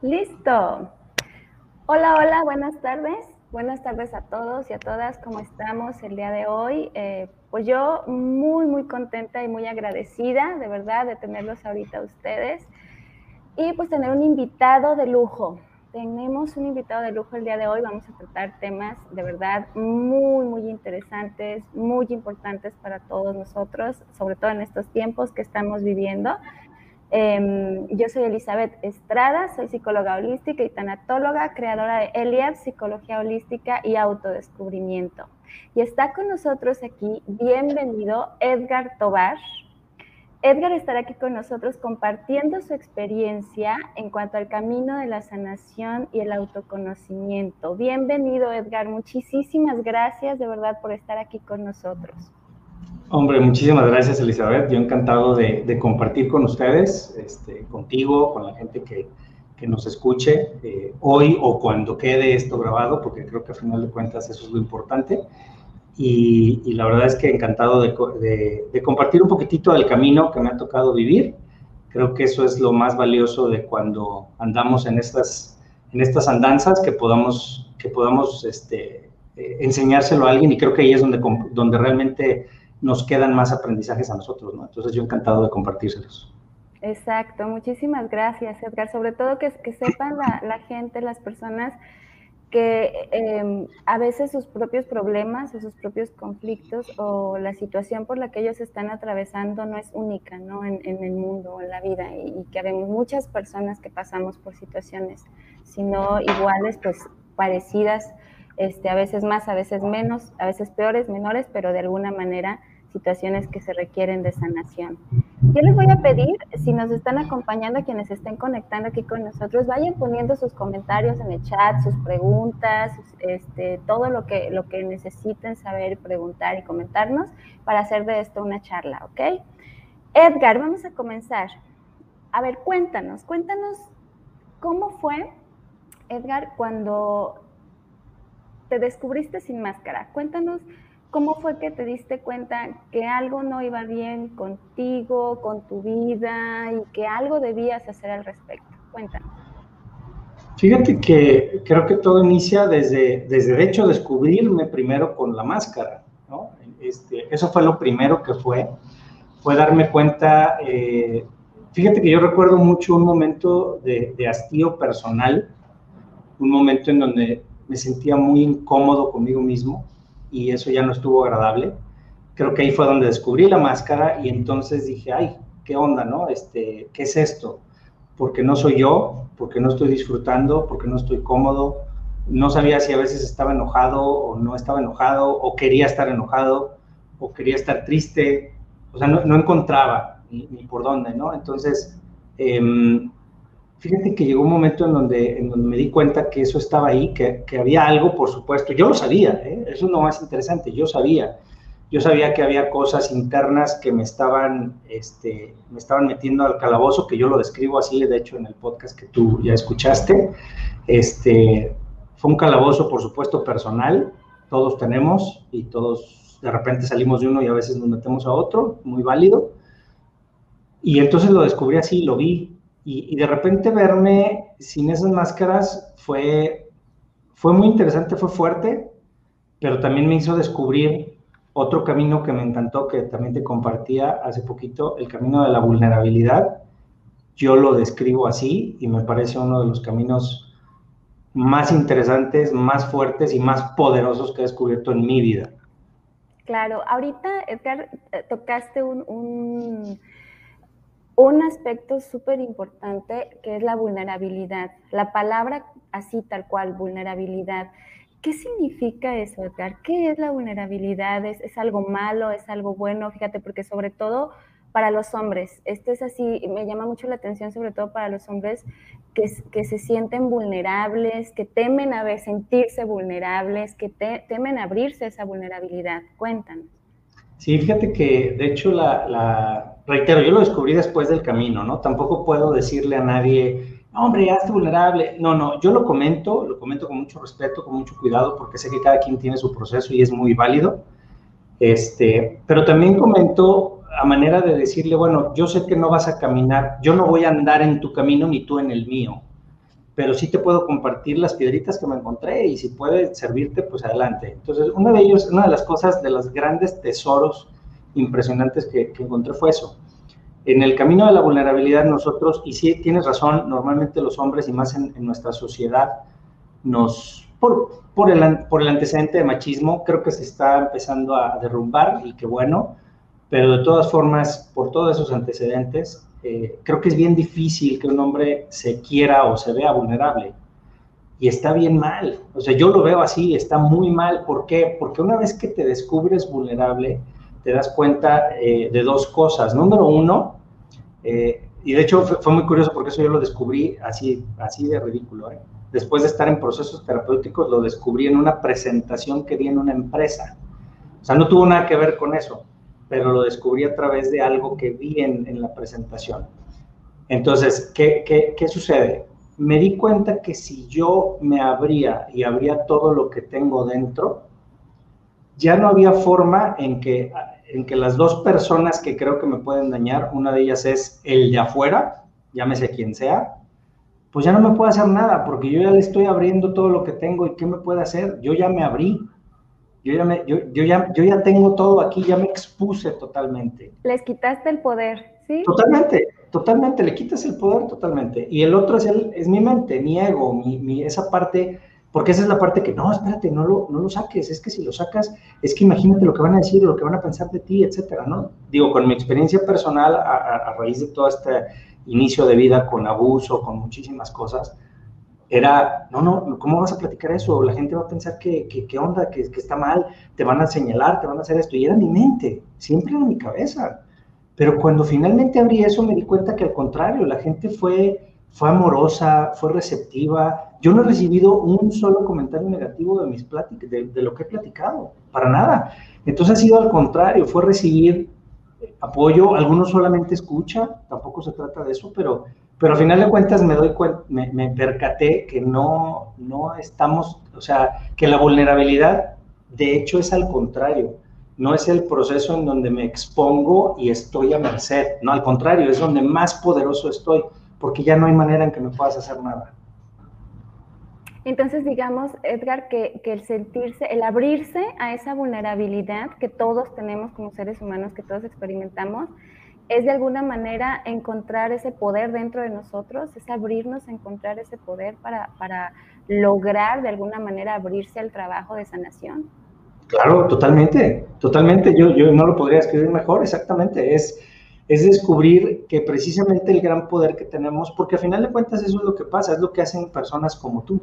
Listo. Hola, hola, buenas tardes. Buenas tardes a todos y a todas. ¿Cómo estamos el día de hoy? Eh, pues yo muy, muy contenta y muy agradecida, de verdad, de tenerlos ahorita ustedes. Y pues tener un invitado de lujo. Tenemos un invitado de lujo el día de hoy. Vamos a tratar temas de verdad muy, muy interesantes, muy importantes para todos nosotros, sobre todo en estos tiempos que estamos viviendo. Em, yo soy Elizabeth Estrada, soy psicóloga holística y tanatóloga, creadora de Eliab, Psicología Holística y Autodescubrimiento. Y está con nosotros aquí, bienvenido Edgar Tobar. Edgar estará aquí con nosotros compartiendo su experiencia en cuanto al camino de la sanación y el autoconocimiento. Bienvenido Edgar, muchísimas gracias de verdad por estar aquí con nosotros. Hombre, muchísimas gracias Elizabeth. Yo encantado de, compartir con ustedes, este, contigo, con la gente que, nos escuche eh, hoy o cuando quede esto grabado, porque creo que a final de cuentas eso es lo importante. Y, la verdad es que encantado de, de, compartir un poquitito del camino que me ha tocado vivir. Creo que eso es lo más valioso de cuando andamos en estas, en estas andanzas, que podamos, que podamos este, eh, enseñárselo a alguien y creo que ahí es donde, donde realmente nos quedan más aprendizajes a nosotros, ¿no? Entonces yo encantado de compartírselos. Exacto, muchísimas gracias Edgar, sobre todo que, que sepan la, gente, las personas que em, a veces sus propios problemas o sus propios conflictos o la situación por la que ellos están atravesando no es única ¿no? En, el mundo o en la vida y, que vemos muchas personas que pasamos por situaciones, sino iguales, pues parecidas este, a veces más, a veces menos, a veces peores, menores, pero de alguna manera situaciones que se requieren de sanación. Yo les voy a pedir, si nos están acompañando, quienes estén conectando aquí con nosotros, vayan poniendo sus comentarios en el chat, sus preguntas, este, todo lo que, lo que necesiten saber, preguntar y comentarnos para hacer de esto una charla, ¿ok? Edgar, vamos a comenzar. A ver, cuéntanos, cuéntanos cómo fue, Edgar, cuando te descubriste sin máscara. Cuéntanos cómo fue que te diste cuenta que algo no iba bien contigo, con tu vida y que algo debías hacer al respecto. Cuéntanos. Fíjate que creo que todo inicia desde, desde de hecho, descubrirme primero con la máscara. ¿no? Este, eso fue lo primero que fue, fue darme cuenta. Eh, fíjate que yo recuerdo mucho un momento de, de hastío personal, un momento en donde me sentía muy incómodo conmigo mismo y eso ya no estuvo agradable. Creo que ahí fue donde descubrí la máscara y entonces dije, ay, ¿qué onda, no? Este, ¿Qué es esto? Porque no soy yo, porque no estoy disfrutando, porque no estoy cómodo. No sabía si a veces estaba enojado o no estaba enojado, o quería estar enojado, o quería estar triste. O sea, no, encontraba ni, por dónde, ¿no? Entonces, eh, Fíjate que llegó un momento en donde, en donde me di cuenta que eso estaba ahí, que, que había algo, por supuesto. Yo lo sabía, ¿eh? eso es lo más interesante, yo sabía. Yo sabía que había cosas internas que me estaban, este, me estaban metiendo al calabozo, que yo lo describo así, de hecho, en el podcast que tú ya escuchaste. Este, fue un calabozo, por supuesto, personal, todos tenemos y todos de repente salimos de uno y a veces nos metemos a otro, muy válido. Y entonces lo descubrí así, lo vi, y, de repente verme sin esas máscaras fue, fue muy interesante, fue fuerte, pero también me hizo descubrir otro camino que me encantó, que también te compartía hace poquito, el camino de la vulnerabilidad. Yo lo describo así y me parece uno de los caminos más interesantes, más fuertes y más poderosos que he descubierto en mi vida. Claro, ahorita, Edgar, eh, tocaste un un aspecto súper importante que es la vulnerabilidad. La palabra así tal cual, vulnerabilidad. ¿Qué significa eso, Edgar? ¿Qué es la vulnerabilidad? ¿Es, algo malo? ¿Es algo bueno? Fíjate, porque sobre todo para los hombres, esto es así, me llama mucho la atención sobre todo para los hombres que, que se sienten vulnerables, que temen a ver, sentirse vulnerables, que temen abrirse esa vulnerabilidad. Cuéntanos. Sí, fíjate que de hecho la, reitero, yo lo descubrí después del camino, ¿no? Tampoco puedo decirle a nadie, hombre, ya vulnerable. No, no, yo lo comento, lo comento con mucho respeto, con mucho cuidado, porque sé que cada quien tiene su proceso y es muy válido. Este, pero también comento a manera de decirle, bueno, yo sé que no vas a caminar, yo no voy a andar en tu camino ni tú en el mío, pero sí te puedo compartir las piedritas que me encontré y si puede servirte, pues adelante. Entonces, uno de ellos, una de las cosas, de los grandes tesoros impresionantes que, encontré fue eso. En el camino de la vulnerabilidad nosotros, y sí tienes razón, normalmente los hombres y más en, nuestra sociedad, nos, por, por, el, por el antecedente de machismo, creo que se está empezando a derrumbar y qué bueno, pero de todas formas, por todos esos antecedentes, eh, creo que es bien difícil que un hombre se quiera o se vea vulnerable. Y está bien mal. O sea, yo lo veo así, está muy mal. ¿Por qué? Porque una vez que te descubres vulnerable, te das cuenta eh, de dos cosas. Número uno, eh, y de hecho fue, muy curioso porque eso yo lo descubrí así, así de ridículo. Después de estar en procesos terapéuticos, lo descubrí en una presentación que di en una empresa. O sea, no tuvo nada que ver con eso pero lo descubrí a través de algo que vi en, la presentación. Entonces, ¿qué, ¿qué, qué, sucede? Me di cuenta que si yo me abría y abría todo lo que tengo dentro, ya no había forma en que, en que las dos personas que creo que me pueden dañar, una de ellas es el de afuera, llámese quien sea, pues ya no me puede hacer nada porque yo ya le estoy abriendo todo lo que tengo y ¿qué me puede hacer? Yo ya me abrí, yo ya, yo, ya, yo ya tengo todo aquí, ya me expuse totalmente. Les quitaste el poder, ¿sí? Totalmente, totalmente, le quitas el poder totalmente. Y el otro es, el, es mi mente, mi ego, mi, mi, esa parte, porque esa es la parte que, no, espérate, no lo, no lo saques, es que si lo sacas, es que imagínate lo que van a decir, lo que van a pensar de ti, etcétera, ¿no? Digo, con mi experiencia personal, a, a raíz de todo este inicio de vida con abuso, con muchísimas cosas, era, no, no, ¿cómo vas a platicar eso? La gente va a pensar que, qué onda, que, que, está mal, te van a señalar, te van a hacer esto. Y era mi mente, siempre era mi cabeza. Pero cuando finalmente abrí eso me di cuenta que al contrario, la gente fue, fue amorosa, fue receptiva. Yo no he recibido un solo comentario negativo de mis pláticas, de lo que he platicado, para nada. Entonces ha sido al contrario, fue recibir apoyo, algunos solamente escucha, tampoco se trata de eso, pero pero al final de cuentas me doy cuenta, me, percaté que no, no estamos, o sea, que la vulnerabilidad de hecho es al contrario, no es el proceso en donde me expongo y estoy a merced, no, al contrario, es donde más poderoso estoy, porque ya no hay manera en que me puedas hacer nada. Entonces, digamos, Edgar, que, que, el sentirse, el abrirse a esa vulnerabilidad que todos tenemos como seres humanos, que todos experimentamos, es de alguna manera encontrar ese poder dentro de nosotros, es abrirnos a encontrar ese poder para, para lograr de alguna manera abrirse al trabajo de sanación. Claro, totalmente, totalmente. Yo, yo no lo podría escribir mejor, exactamente. Es, es descubrir que precisamente el gran poder que tenemos, porque al final de cuentas eso es lo que pasa, es lo que hacen personas como tú,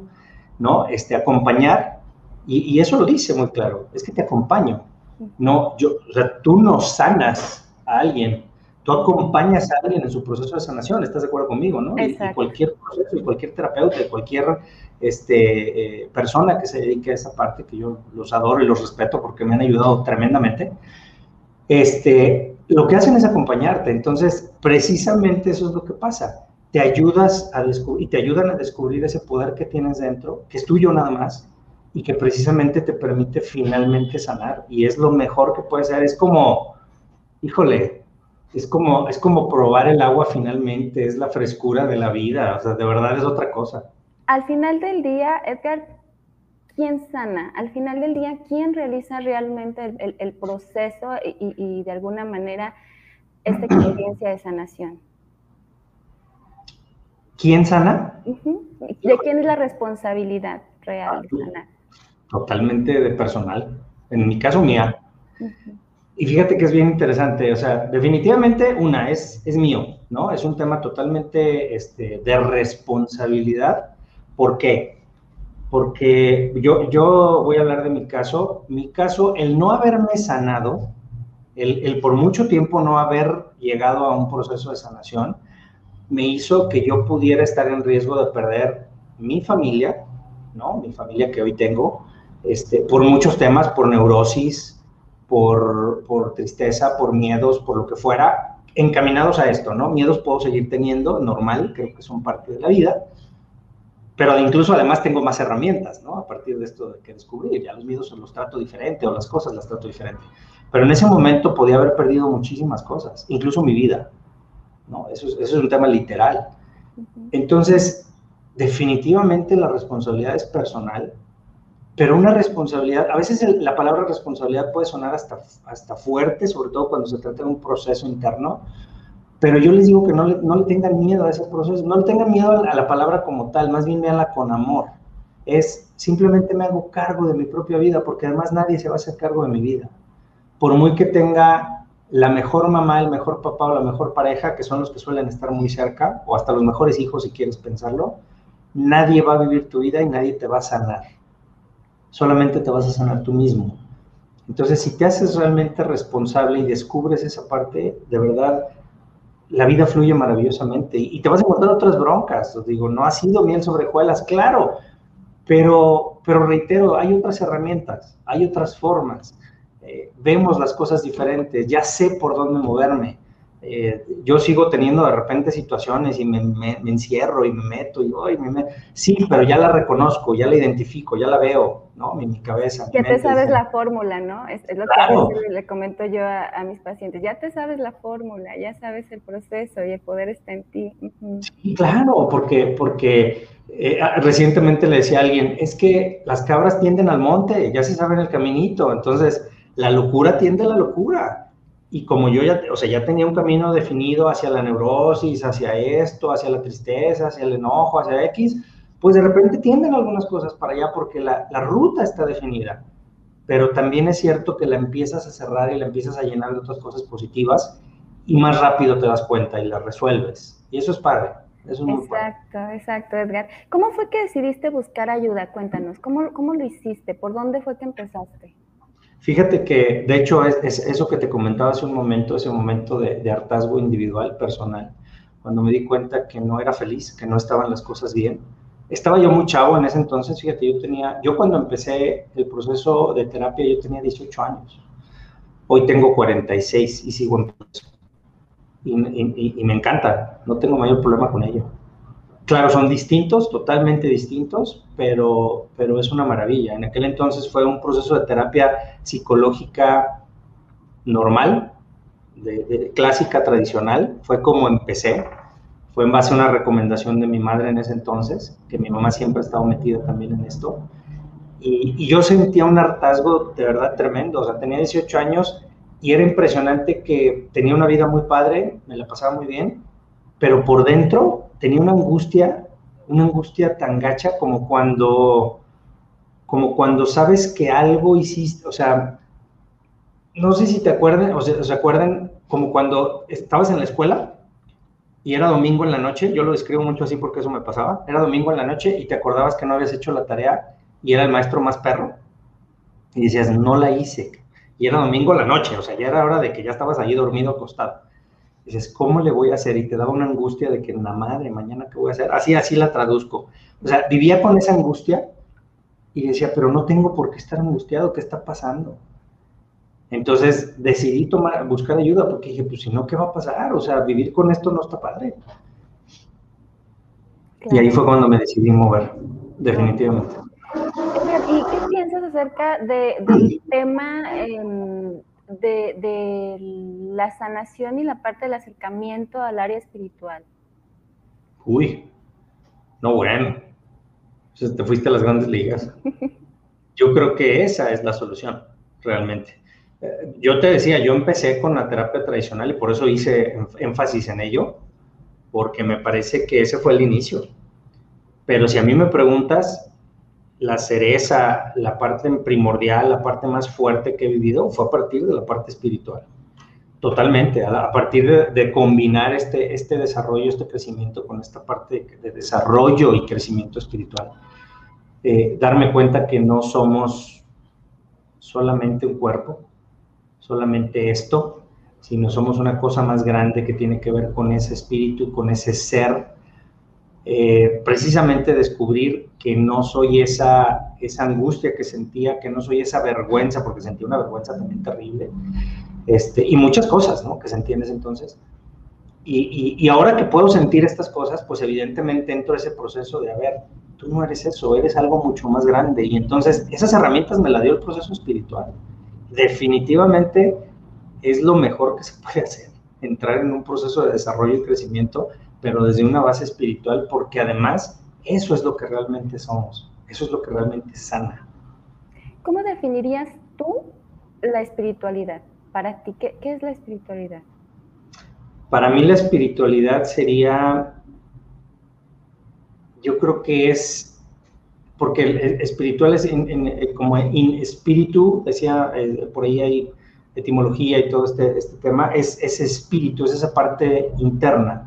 ¿no? Este, acompañar, y, y eso lo dice muy claro, es que te acompaño. No, yo, o sea, tú no sanas a alguien, tú acompañas a alguien en su proceso de sanación, ¿estás de acuerdo conmigo? ¿no? Y, cualquier proceso, y cualquier terapeuta, cualquier este, eh, persona que se dedique a esa parte, que yo los adoro y los respeto porque me han ayudado tremendamente, este, lo que hacen es acompañarte. Entonces, precisamente eso es lo que pasa. Te ayudas a descubrir, y te ayudan a descubrir ese poder que tienes dentro, que es tuyo nada más, y que precisamente te permite finalmente sanar. Y es lo mejor que puede ser. Es como, híjole, es como, es como probar el agua finalmente, es la frescura de la vida, o sea, de verdad es otra cosa. Al final del día, Edgar, ¿quién sana? Al final del día, ¿quién realiza realmente el, proceso y, de alguna manera esta experiencia de sanación? ¿Quién sana? ¿De quién es la responsabilidad real de sanar? Totalmente de personal. En mi caso, mía. Y fíjate que es bien interesante, o sea, definitivamente una es, es mío, ¿no? Es un tema totalmente este, de responsabilidad. ¿Por qué? Porque yo, yo voy a hablar de mi caso. Mi caso, el no haberme sanado, el, el por mucho tiempo no haber llegado a un proceso de sanación, me hizo que yo pudiera estar en riesgo de perder mi familia, ¿no? Mi familia que hoy tengo, este, por muchos temas, por neurosis, por, por tristeza, por miedos, por lo que fuera, encaminados a esto, ¿no? Miedos puedo seguir teniendo, normal, creo que son parte de la vida, pero incluso además tengo más herramientas, ¿no? A partir de esto de que descubrí, ya los miedos los trato diferente o las cosas las trato diferente. Pero en ese momento podía haber perdido muchísimas cosas, incluso mi vida, ¿no? Eso es, eso es un tema literal. Entonces, definitivamente la responsabilidad es personal, pero una responsabilidad, a veces la palabra responsabilidad puede sonar hasta, hasta fuerte, sobre todo cuando se trata de un proceso interno, pero yo les digo que no le, no le tengan miedo a ese proceso, no le tengan miedo a la palabra como tal, más bien véanla con amor. Es simplemente me hago cargo de mi propia vida, porque además nadie se va a hacer cargo de mi vida. Por muy que tenga la mejor mamá, el mejor papá o la mejor pareja, que son los que suelen estar muy cerca, o hasta los mejores hijos si quieres pensarlo, nadie va a vivir tu vida y nadie te va a sanar. Solamente te vas a sanar tú mismo. Entonces, si te haces realmente responsable y descubres esa parte, de verdad, la vida fluye maravillosamente y, te vas a encontrar otras broncas. Os digo, no ha sido miel sobre hojuelas, claro, pero, pero reitero, hay otras herramientas, hay otras formas. Eh, vemos las cosas diferentes, ya sé por dónde moverme. Eh, yo sigo teniendo de repente situaciones y me, encierro y me meto y hoy me sí, pero ya la reconozco, ya la identifico, ya la veo, ¿no? En mi cabeza. Ya te sabes la fórmula, ¿no? Es, lo que a veces le comento yo a, mis pacientes, ya te sabes la fórmula, ya sabes el proceso y el poder está en ti. Sí, claro, porque, porque eh, ah, recientemente le decía a alguien, es que las cabras tienden al monte, ya se saben el caminito, entonces la locura tiende a la locura y como yo ya, o sea, ya tenía un camino definido hacia la neurosis, hacia esto, hacia la tristeza, hacia el enojo, hacia X, pues de repente tienden algunas cosas para allá porque la, ruta está definida. Pero también es cierto que la empiezas a cerrar y la empiezas a llenar de otras cosas positivas y más rápido te das cuenta y la resuelves. Y eso es padre. Eso es exacto, exacto, Edgar. ¿Cómo fue que decidiste buscar ayuda? Cuéntanos, ¿cómo, ¿cómo lo hiciste? ¿Por dónde fue que empezaste? Fíjate que, de hecho, es, eso que te comentaba hace un momento, ese momento de, hartazgo individual, personal, cuando me di cuenta que no era feliz, que no estaban las cosas bien. Estaba yo muy chavo en ese entonces, fíjate, yo tenía, yo cuando empecé el proceso de terapia, yo tenía 18 años. Hoy tengo 46 y sigo en proceso. y me encanta, no tengo mayor problema con ello. Claro, son distintos, totalmente distintos, pero, pero es una maravilla. En aquel entonces fue un proceso de terapia psicológica normal, clásica, tradicional. Fue como empecé. Fue en base a una recomendación de mi madre en ese entonces, que mi mamá siempre ha estado metida también en esto. Y, y yo sentía un hartazgo de verdad tremendo. O sea, tenía 18 años y era impresionante que tenía una vida muy padre, me la pasaba muy bien, pero por dentro tenía una angustia, una angustia tan gacha como cuando, como cuando sabes que algo hiciste, o sea, no sé si te acuerdan, o sea, se acuerdan como cuando estabas en la escuela y era domingo en la noche, yo lo describo mucho así porque eso me pasaba, era domingo en la noche y te acordabas que no habías hecho la tarea y era el maestro más perro y decías, no la hice. Y era domingo en la noche, o sea, ya era hora de que ya estabas allí dormido acostado dices, ¿cómo le voy a hacer? Y te daba una angustia de que, la madre, mañana qué voy a hacer. Así, así la traduzco. O sea, vivía con esa angustia y decía, pero no tengo por qué estar angustiado, ¿qué está pasando? Entonces decidí tomar, buscar ayuda porque dije, pues si no, ¿qué va a pasar? O sea, vivir con esto no está padre. Y ahí fue cuando me decidí mover, definitivamente. ¿Y qué piensas acerca del tema de, la sanación y la parte del acercamiento al área espiritual? Uy, no bueno. te fuiste a las grandes ligas. Yo creo que esa es la solución, realmente. Eh, yo te decía, yo empecé con la terapia tradicional y por eso hice énfasis en ello, porque me parece que ese fue el inicio. Pero si a mí me preguntas, la cereza, la parte primordial, la parte más fuerte que he vivido fue a partir de la parte espiritual. Totalmente, a, partir de, combinar este, este desarrollo, este crecimiento con esta parte de, desarrollo y crecimiento espiritual. Eh, darme cuenta que no somos solamente un cuerpo, solamente esto, sino somos una cosa más grande que tiene que ver con ese espíritu, con ese ser eh, precisamente descubrir que no soy esa, esa angustia que sentía, que no soy esa vergüenza, porque sentía una vergüenza también terrible, este, y muchas cosas ¿no? que sentí en entonces. Y, y, ahora que puedo sentir estas cosas, pues evidentemente entro a ese proceso de, a ver, tú no eres eso, eres algo mucho más grande. Y entonces esas herramientas me las dio el proceso espiritual. Definitivamente es lo mejor que se puede hacer, entrar en un proceso de desarrollo y crecimiento pero desde una base espiritual, porque además Eso es lo que realmente somos, eso es lo que realmente sana. ¿Cómo definirías tú la espiritualidad? Para ti, ¿qué, qué es la espiritualidad? Para mí la espiritualidad sería, yo creo que es, porque el, espiritual es como en espíritu, decía, eh, por ahí hay etimología y todo este, este tema, es ese espíritu, es esa parte interna.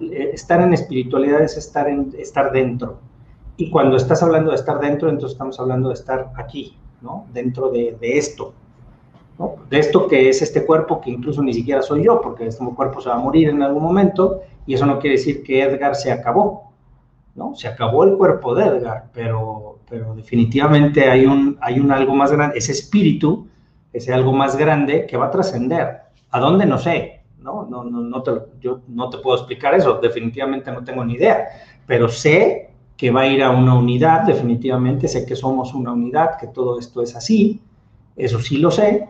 Eh, estar en espiritualidad es estar, en, estar dentro. Y cuando estás hablando de estar dentro, entonces estamos hablando de estar aquí, ¿no? Dentro de, de esto. De esto que es este cuerpo, que incluso ni siquiera soy yo, porque este cuerpo se va a morir en algún momento, y eso no quiere decir que Edgar se acabó, ¿no? Se acabó el cuerpo de Edgar, pero, pero definitivamente hay un, hay un algo más grande, ese espíritu ese algo más grande que va a trascender. ¿A dónde? No sé, ¿no? No, no, te, yo no te puedo explicar eso, definitivamente no tengo ni idea, pero sé que va a ir a una unidad, definitivamente sé que somos una unidad, que todo esto es así, eso sí lo sé.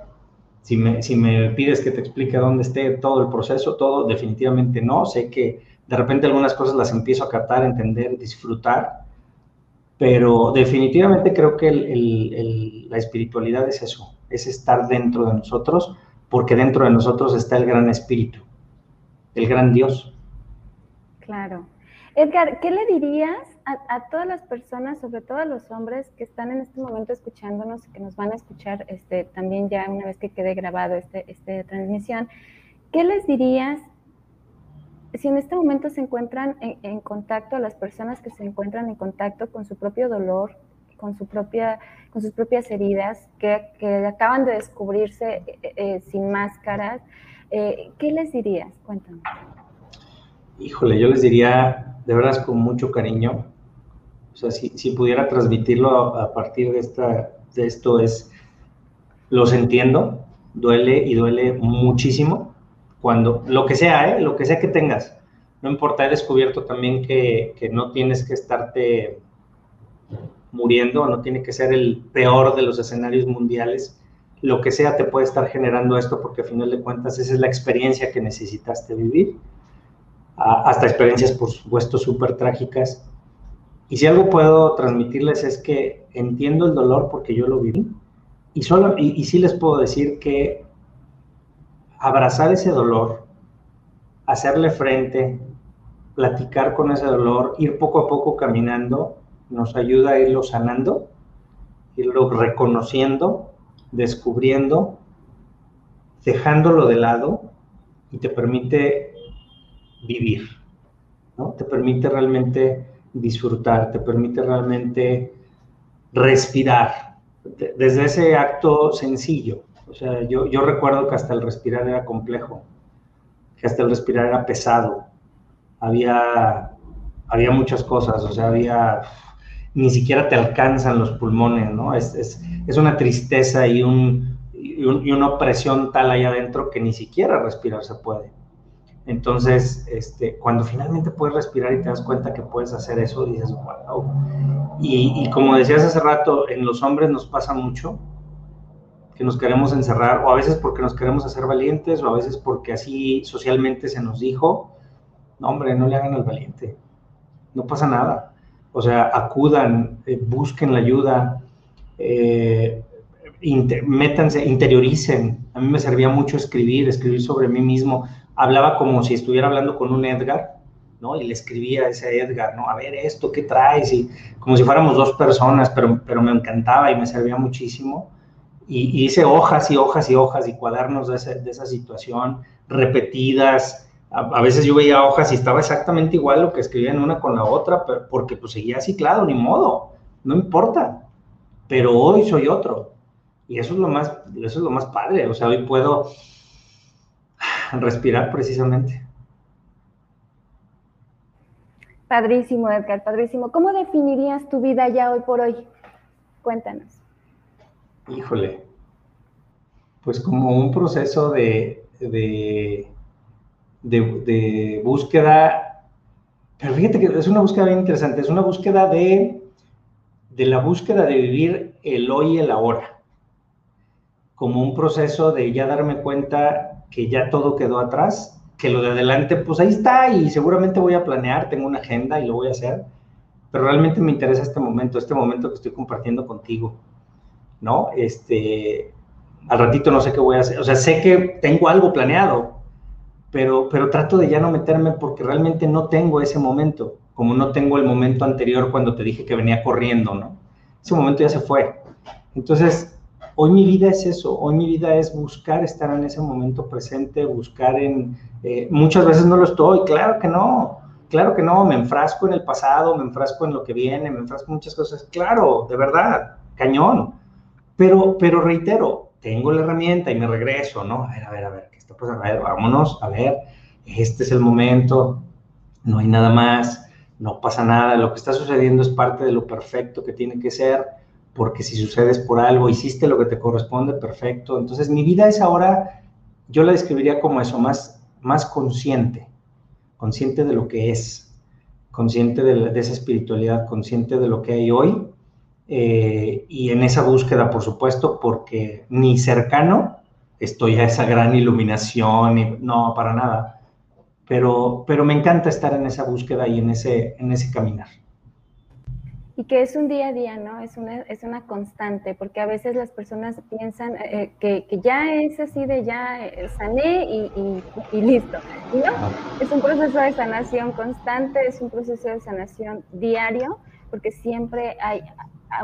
Si me, si me pides que te explique dónde esté todo el proceso, todo, definitivamente no. Sé que de repente algunas cosas las empiezo a captar, entender, disfrutar, pero definitivamente creo que la espiritualidad es eso, es estar dentro de nosotros, porque dentro de nosotros está el gran espíritu, el gran Dios. Claro. Edgar, ¿qué le dirías a, todas las personas, sobre todo a los hombres que están en este momento escuchándonos y que nos van a escuchar este, también ya una vez que quede grabado este, esta transmisión? ¿Qué les dirías si en este momento se encuentran en, en, contacto, las personas que se encuentran en contacto con su propio dolor, con, su propia, con sus propias heridas, que, que acaban de descubrirse eh, eh, sin máscaras. Eh, ¿Qué les dirías? Cuéntame. Híjole, yo les diría, de verdad, con mucho cariño, o sea, si, si pudiera transmitirlo a, partir de, esta, de esto es, los entiendo, duele y duele muchísimo, cuando, lo que sea, ¿eh? lo que sea que tengas, no importa, he descubierto también que, que no tienes que estarte muriendo, no tiene que ser el peor de los escenarios mundiales, lo que sea te puede estar generando esto porque a final de cuentas esa es la experiencia que necesitaste vivir, hasta experiencias por supuesto súper trágicas. Y si algo puedo transmitirles es que entiendo el dolor porque yo lo viví. Y, solo, y sí les puedo decir que abrazar ese dolor, hacerle frente, platicar con ese dolor, ir poco a poco caminando, nos ayuda a irlo sanando, irlo reconociendo, descubriendo, dejándolo de lado y te permite vivir, ¿no? Te permite realmente disfrutar, te permite realmente respirar, desde ese acto sencillo. O sea, yo, yo recuerdo que hasta el respirar era complejo, que hasta el respirar era pesado, había, había muchas cosas, o sea, había ni siquiera te alcanzan los pulmones, ¿no? Es, es, es una tristeza y, un, y, una opresión tal ahí adentro que ni siquiera respirar se puede. Entonces, este, cuando finalmente puedes respirar y te das cuenta que puedes hacer eso, dices, wow. Y, y como decías hace rato, en los hombres nos pasa mucho que nos queremos encerrar, o a veces porque nos queremos hacer valientes, o a veces porque así socialmente se nos dijo, no hombre, no le hagan al valiente, no pasa nada o sea, acudan, eh, busquen la ayuda, eh, métanse, interioricen. A mí me servía mucho escribir, escribir sobre mí mismo. Hablaba como si estuviera hablando con un Edgar, ¿no? Y le escribía a ese Edgar, ¿no? A ver esto, ¿qué traes? Y como si fuéramos dos personas, pero, pero me encantaba y me servía muchísimo. Y, hice hojas y hojas y hojas y cuadernos de, de esa situación repetidas, a, veces yo veía hojas y estaba exactamente igual lo que escribía en una con la otra, pero, porque pues seguía así, claro, ni modo, no importa. Pero hoy soy otro. Y eso es lo más, eso es lo más padre. O sea, hoy puedo respirar precisamente. Padrísimo, Edgar, padrísimo. ¿Cómo definirías tu vida ya hoy por hoy? Cuéntanos. Híjole, pues como un proceso de, de de, búsqueda, pero fíjate que es una búsqueda bien interesante, es una búsqueda de, de la búsqueda de vivir el hoy y el ahora, como un proceso de ya darme cuenta que ya todo quedó atrás, que lo de adelante, pues ahí está y seguramente voy a planear, tengo una agenda y lo voy a hacer, pero realmente me interesa este momento, este momento que estoy compartiendo contigo, ¿no? Este, al ratito no sé qué voy a hacer, o sea, sé que tengo algo planeado, pero, pero trato de ya no meterme porque realmente no tengo ese momento, como no tengo el momento anterior cuando te dije que venía corriendo, ¿no? Ese momento ya se fue. Entonces, hoy mi vida es eso, hoy mi vida es buscar estar en ese momento presente, buscar en... Eh, muchas veces no lo estoy, claro que no, claro que no, me enfrasco en el pasado, me enfrasco en lo que viene, me enfrasco en muchas cosas, claro, de verdad, cañón, pero, pero reitero, tengo la herramienta y me regreso, ¿no? A ver, a ver, a ver, ¿qué está pasando? A ver, vámonos, a ver, este es el momento, no hay nada más, no pasa nada, lo que está sucediendo es parte de lo perfecto que tiene que ser, porque si sucedes por algo, hiciste lo que te corresponde, perfecto. Entonces, mi vida es ahora, yo la describiría como eso, más, más consciente, consciente de lo que es, consciente de, esa espiritualidad, consciente de lo que hay hoy, eh, y en esa búsqueda, por supuesto, porque ni cercano estoy a esa gran iluminación, y, no, para nada, pero, pero me encanta estar en esa búsqueda y en ese, en ese caminar y que es un día a día, ¿no? Es una, es una constante, porque a veces las personas piensan eh, que, que, ya es así de ya eh, sané y, y, listo. no, es un proceso de sanación constante, es un proceso de sanación diario, porque siempre hay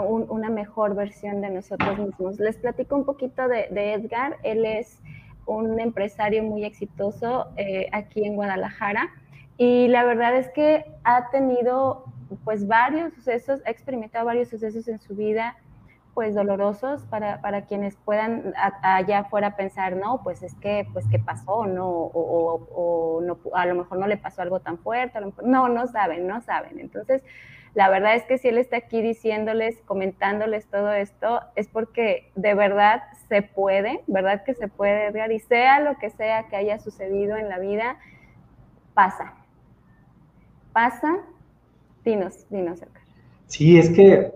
una mejor versión de nosotros mismos. Les platico un poquito de, Edgar, él es un empresario muy exitoso eh, aquí en Guadalajara. Y la verdad es que ha tenido pues varios sucesos, ha experimentado varios sucesos en su vida, pues dolorosos para, para quienes puedan allá afuera pensar, no, pues es que, pues qué pasó, no, o, o, no, a lo mejor no le pasó algo tan fuerte, no, no saben, no saben. Entonces, la verdad es que si él está aquí diciéndoles, comentándoles todo esto, es porque de verdad se puede, verdad que se puede, Edgar, y sea lo que sea que haya sucedido en la vida, pasa. Pasa Dinos, dinos, Sí, es que,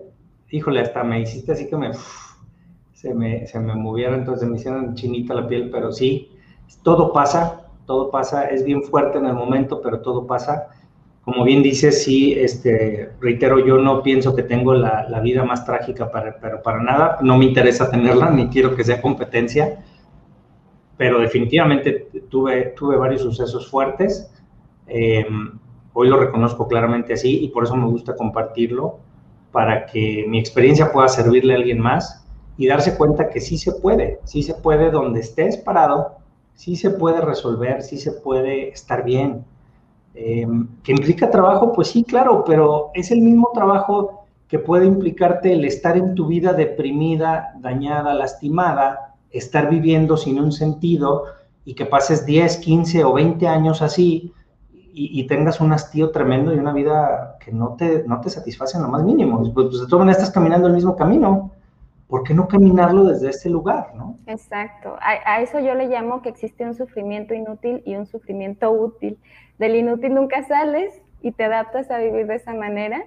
híjole, hasta me hiciste así que me, se me, se me movieron, entonces me hicieron chinita la piel, pero sí, todo pasa, todo pasa, es bien fuerte en el momento, pero todo pasa. Como bien dices, sí, este, reitero, yo no pienso que tengo la, la vida más trágica, para, pero para nada, no me interesa tenerla, ni quiero que sea competencia, pero definitivamente tuve, tuve varios sucesos fuertes. Eh, Hoy lo reconozco claramente así y por eso me gusta compartirlo, para que mi experiencia pueda servirle a alguien más y darse cuenta que sí se puede, sí se puede donde estés parado, sí se puede resolver, sí se puede estar bien. Em, ¿Que implica trabajo? Pues sí, claro, pero es el mismo trabajo que puede implicarte el estar en tu vida deprimida, dañada, lastimada, estar viviendo sin un sentido y que pases 10, 15 o 20 años así y, tengas un hastío tremendo y una vida que no te, no te satisface en lo más mínimo. Pues, pues de todas maneras estás caminando el mismo camino. ¿Por qué no caminarlo desde este lugar, no? Exacto. A, eso yo le llamo que existe un sufrimiento inútil y un sufrimiento útil. Del inútil nunca sales y te adaptas a vivir de esa manera.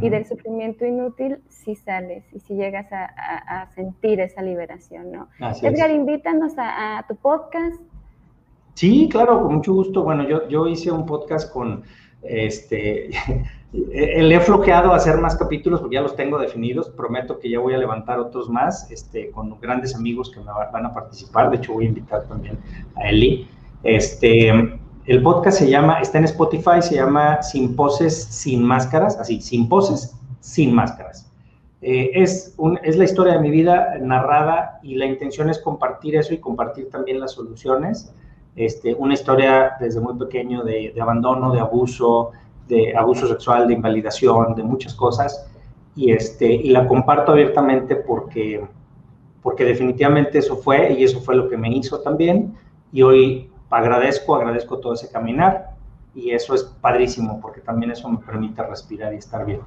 Y del sufrimiento inútil sí sales y sí llegas a, sentir esa liberación, ¿no? Edgar, invítanos a, tu podcast, Sí, claro, con mucho gusto. Bueno, yo, yo hice un podcast con, este, le he floqueado a hacer más capítulos porque ya los tengo definidos. Prometo que ya voy a levantar otros más, este, con grandes amigos que me van a participar. De hecho, voy a invitar también a Eli. Este, el podcast se llama, está en Spotify, se llama Sin Poses, Sin Máscaras, así, Sin Poses, Sin Máscaras. Eh, es la historia de mi vida narrada y la intención es compartir eso y compartir también las soluciones. Este, una historia desde muy pequeño de, abandono, de abuso, de abuso sexual, de invalidación, de muchas cosas, y, este, y la comparto abiertamente porque, porque definitivamente eso fue y eso fue lo que me hizo también, y hoy agradezco, agradezco todo ese caminar, y eso es padrísimo porque también eso me permite respirar y estar bien.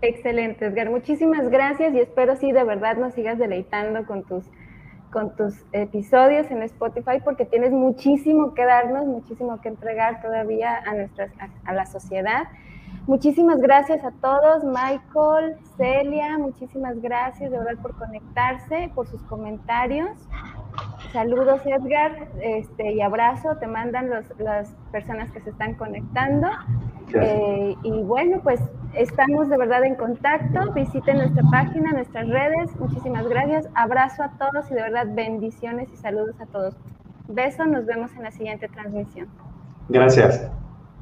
Excelente, Edgar. Muchísimas gracias y espero sí de verdad nos sigas deleitando con tus con tus episodios en Spotify porque tienes muchísimo que darnos, muchísimo que entregar todavía a, nuestras, a, la sociedad. Muchísimas gracias a todos, Michael, Celia, muchísimas gracias de verdad por conectarse, por sus comentarios. Saludos Edgar este, y abrazo, te mandan las personas que se están conectando. Eh, y bueno, pues estamos de verdad en contacto. Visiten nuestra página, nuestras redes. Muchísimas gracias. Abrazo a todos y de verdad bendiciones y saludos a todos. Beso, nos vemos en la siguiente transmisión. Gracias.